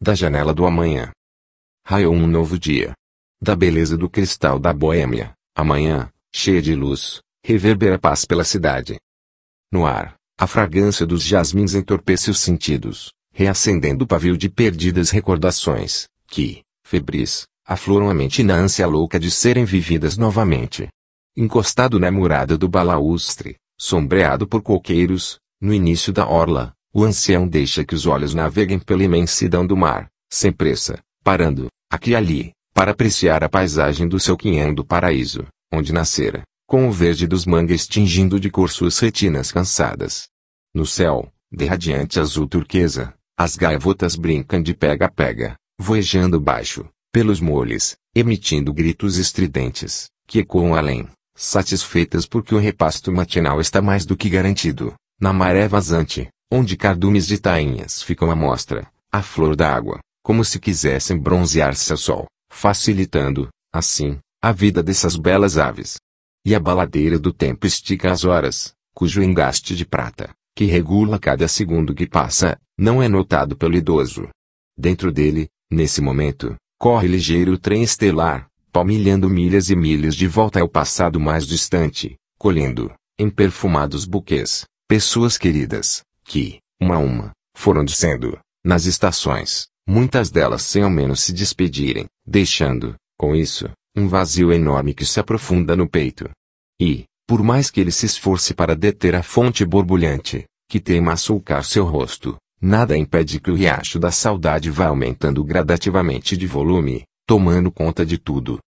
da janela do amanhã. Raiou um novo dia. Da beleza do cristal da Boêmia, amanhã, cheia de luz, reverbera paz pela cidade. No ar, a fragrância dos jasmins entorpece os sentidos, reacendendo o pavio de perdidas recordações, que, febris, afloram a mente na ânsia louca de serem vividas novamente. Encostado na murada do balaustre, sombreado por coqueiros, no início da orla, o ancião deixa que os olhos naveguem pela imensidão do mar, sem pressa, parando, aqui e ali, para apreciar a paisagem do seu quinhão paraíso, onde nascera, com o verde dos mangues tingindo de cor suas retinas cansadas. No céu, de radiante azul turquesa, as gaivotas brincam de pega-pega, voejando baixo, pelos moles, emitindo gritos estridentes, que ecoam além, satisfeitas porque o repasto matinal está mais do que garantido, na maré vazante, onde cardumes de tainhas ficam à mostra, à flor da água, como se quisessem bronzear-se ao sol, facilitando, assim, a vida dessas belas aves. E a baladeira do tempo estica as horas, cujo engaste de prata, que regula cada segundo que passa, não é notado pelo idoso. Dentro dele, nesse momento, corre ligeiro o trem estelar, palmilhando milhas e milhas de volta ao passado mais distante, colhendo, em perfumados buquês, pessoas queridas, que, uma a uma, foram descendo, nas estações, muitas delas sem ao menos se despedirem, deixando, com isso, um vazio enorme que se aprofunda no peito. E, por mais que ele se esforce para deter a fonte borbulhante, que teima açulcar seu rosto, nada impede que o riacho da saudade vá aumentando gradativamente de volume, tomando conta de tudo.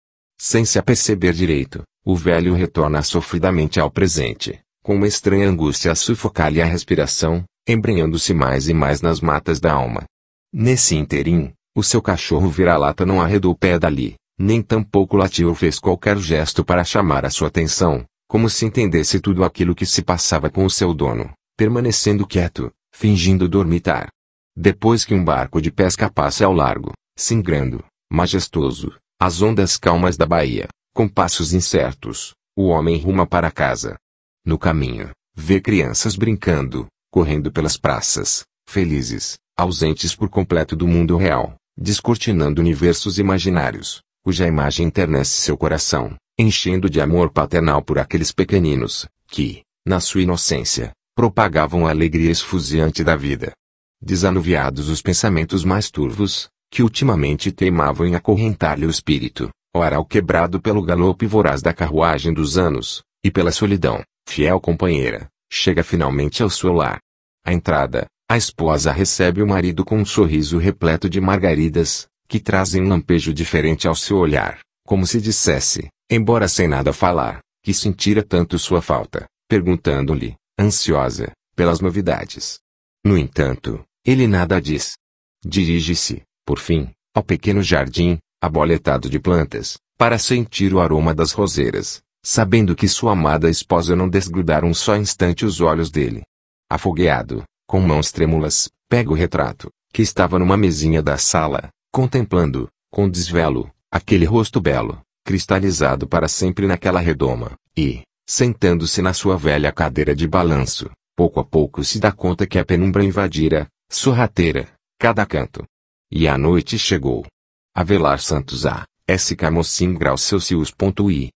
Sem se aperceber direito, o velho retorna sofridamente ao presente, com uma estranha angústia a sufocar-lhe a respiração, embrenhando-se mais e mais nas matas da alma. Nesse interim, o seu cachorro vira-lata não arredou o pé dali, nem tampouco latiu ou fez qualquer gesto para chamar a sua atenção, como se entendesse tudo aquilo que se passava com o seu dono, permanecendo quieto, fingindo dormitar. Depois que um barco de pesca passa ao largo, singrando, majestoso, as ondas calmas da baía, com passos incertos, o homem ruma para casa. No caminho, vê crianças brincando, correndo pelas praças, felizes, ausentes por completo do mundo real, descortinando universos imaginários, cuja imagem enternece seu coração, enchendo de amor paternal por aqueles pequeninos, que, na sua inocência, propagavam a alegria esfuziante da vida. Desanuviados os pensamentos mais turvos, que ultimamente teimavam em acorrentar-lhe o espírito, ora ao quebrado pelo galope voraz da carruagem dos anos, e pela solidão, fiel companheira, chega finalmente ao seu lar. À entrada, a esposa recebe o marido com um sorriso repleto de margaridas, que trazem um lampejo diferente ao seu olhar, como se dissesse, embora sem nada falar, que sentira tanto sua falta, perguntando-lhe, ansiosa, pelas novidades. No entanto, ele nada diz. Dirige-se, por fim, ao pequeno jardim, aboletado de plantas, para sentir o aroma das roseiras, sabendo que sua amada esposa não desgrudara um só instante os olhos dele. Afogueado, com mãos trêmulas, pega o retrato, que estava numa mesinha da sala, contemplando, com desvelo, aquele rosto belo, cristalizado para sempre naquela redoma, e, sentando-se na sua velha cadeira de balanço, pouco a pouco se dá conta que a penumbra invadira, sorrateira, cada canto. E a noite chegou. Avelar Santos A. S. Camocim Grau Celsius.i